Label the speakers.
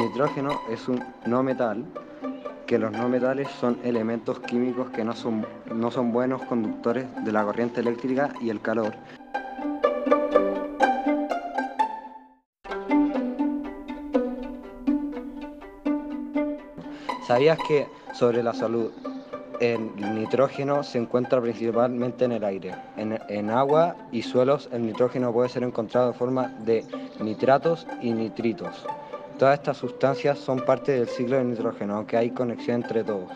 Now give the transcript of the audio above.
Speaker 1: nitrógeno es un no metal, que los no metales son elementos químicos que no son, no son buenos conductores de la corriente eléctrica y el calor. ¿Sabías que sobre la salud el nitrógeno se encuentra principalmente en el aire? En, en, agua y suelos el nitrógeno puede ser encontrado en forma de nitratos y nitritos. Todas estas sustancias son parte del ciclo del nitrógeno, aunque hay conexión entre todos.